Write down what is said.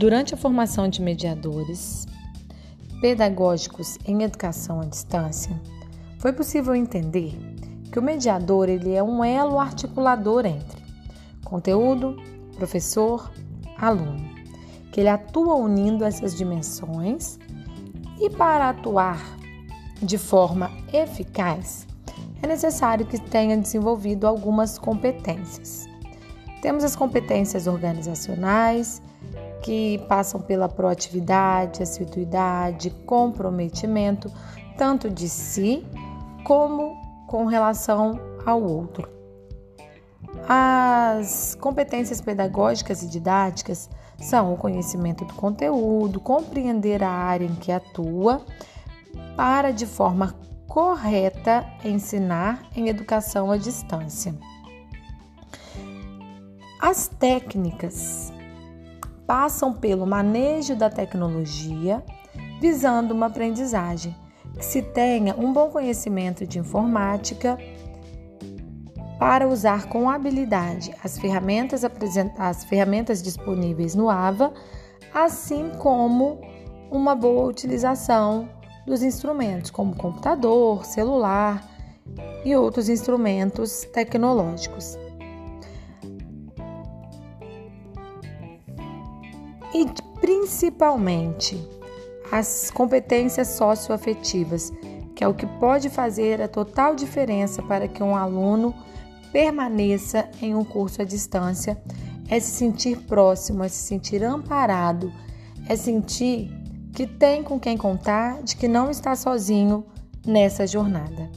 Durante a formação de mediadores pedagógicos em educação à distância, foi possível entender que o mediador ele é um elo articulador entre conteúdo, professor, aluno, que ele atua unindo essas dimensões e para atuar de forma eficaz é necessário que tenha desenvolvido algumas competências. Temos as competências organizacionais, que passam pela proatividade, assiduidade, comprometimento, tanto de si como com relação ao outro. As competências pedagógicas e didáticas são o conhecimento do conteúdo, compreender a área em que atua, para de forma correta ensinar em educação à distância. As técnicas passam pelo manejo da tecnologia, visando uma aprendizagem que se tenha um bom conhecimento de informática para usar com habilidade as ferramentas, as ferramentas disponíveis no AVA, assim como uma boa utilização dos instrumentos, como computador, celular e outros instrumentos tecnológicos. E principalmente as competências socioafetivas, que é o que pode fazer a total diferença para que um aluno permaneça em um curso à distância, é se sentir próximo, é se sentir amparado, é sentir que tem com quem contar, de que não está sozinho nessa jornada.